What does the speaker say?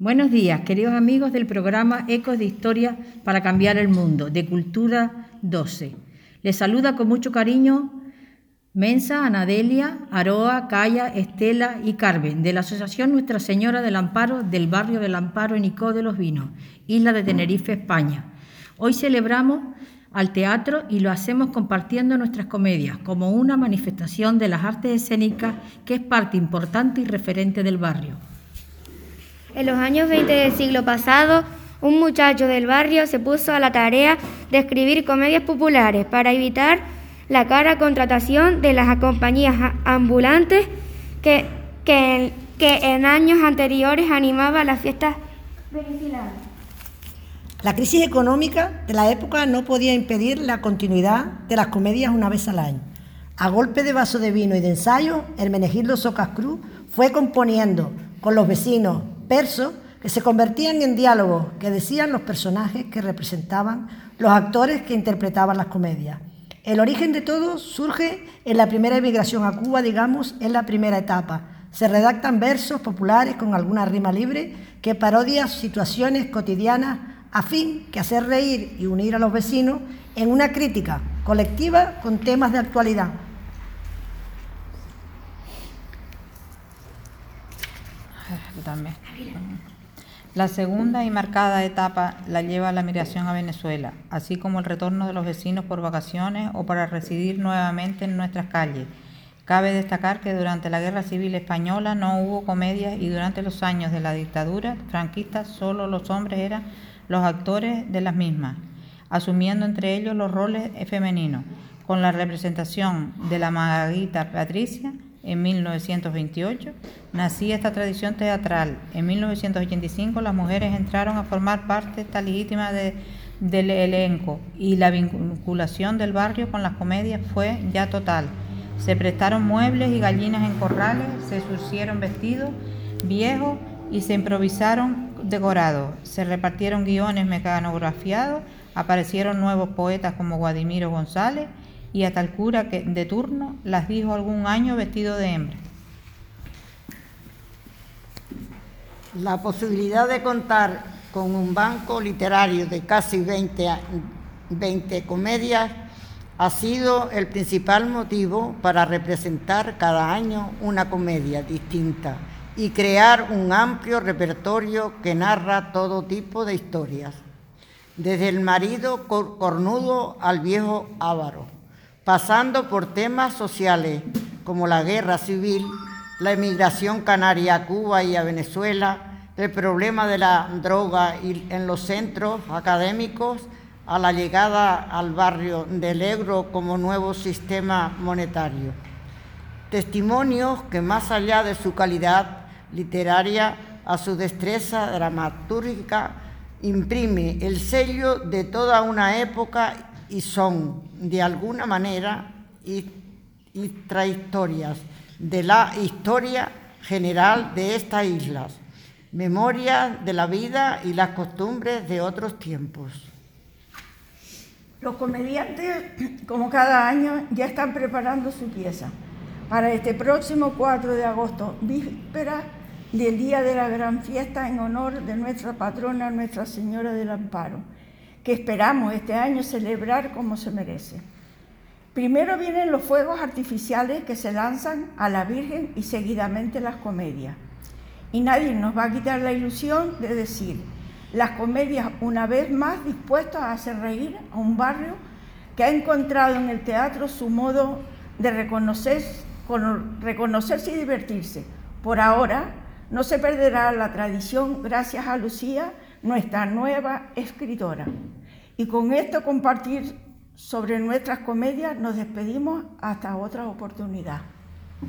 Buenos días, queridos amigos del programa Ecos de Historia para Cambiar el Mundo, de Cultura 12. Les saluda con mucho cariño Mensa, Anadelia, Aroa, Calla, Estela y Carmen, de la Asociación Nuestra Señora del Amparo del barrio del Amparo en Icó de los Vinos, isla de Tenerife, España. Hoy celebramos al teatro y lo hacemos compartiendo nuestras comedias como una manifestación de las artes escénicas que es parte importante y referente del barrio. En los años 20 del siglo pasado, un muchacho del barrio se puso a la tarea de escribir comedias populares para evitar la cara contratación de las compañías ambulantes que, que, en años anteriores animaba las fiestas La crisis económica de la época no podía impedir la continuidad de las comedias una vez al año. A golpe de vaso de vino y de ensayo, Hermenegildo Socas Cruz fue componiendo con los vecinos versos que se convertían en diálogos que decían los personajes que representaban los actores que interpretaban las comedias. El origen de todo surge en la primera emigración a Cuba, digamos, en la primera etapa. Se redactan versos populares con alguna rima libre que parodian situaciones cotidianas a fin que hacer reír y unir a los vecinos en una crítica colectiva con temas de actualidad. La segunda y marcada etapa la lleva la migración a Venezuela, así como el retorno de los vecinos por vacaciones o para residir nuevamente en nuestras calles. Cabe destacar que durante la Guerra Civil Española no hubo comedias y durante los años de la dictadura franquista solo los hombres eran los actores de las mismas, asumiendo entre ellos los roles femeninos, con la representación de la Maguita Patricia, en 1928, nacía esta tradición teatral. En 1985 las mujeres entraron a formar parte esta legítima del elenco y la vinculación del barrio con las comedias fue ya total. Se prestaron muebles y gallinas en corrales, se surcieron vestidos viejos y se improvisaron decorados. Se repartieron guiones mecanografiados, aparecieron nuevos poetas como Guadimiro González y a tal cura que de turno las dijo algún año vestido de hembra. La posibilidad de contar con un banco literario de casi 20, 20 comedias ha sido el principal motivo para representar cada año una comedia distinta y crear un amplio repertorio que narra todo tipo de historias, desde el marido cornudo al viejo ávaro pasando por temas sociales como la guerra civil, la emigración canaria a Cuba y a Venezuela, el problema de la droga en los centros académicos, a la llegada al barrio del euro como nuevo sistema monetario. Testimonios que más allá de su calidad literaria, a su destreza dramatúrgica, imprime el sello de toda una época y son, de alguna manera, trayectorias de la historia general de estas islas, memoria de la vida y las costumbres de otros tiempos. Los comediantes, como cada año, ya están preparando su pieza para este próximo 4 de agosto, víspera del día de la gran fiesta en honor de nuestra patrona, Nuestra Señora del Amparo que esperamos este año celebrar como se merece. Primero vienen los fuegos artificiales que se lanzan a la Virgen y seguidamente las comedias. Y nadie nos va a quitar la ilusión de decir, las comedias una vez más dispuestas a hacer reír a un barrio que ha encontrado en el teatro su modo de reconocer, reconocerse y divertirse. Por ahora no se perderá la tradición gracias a Lucía, nuestra nueva escritora. Y con esto compartir sobre nuestras comedias nos despedimos hasta otra oportunidad.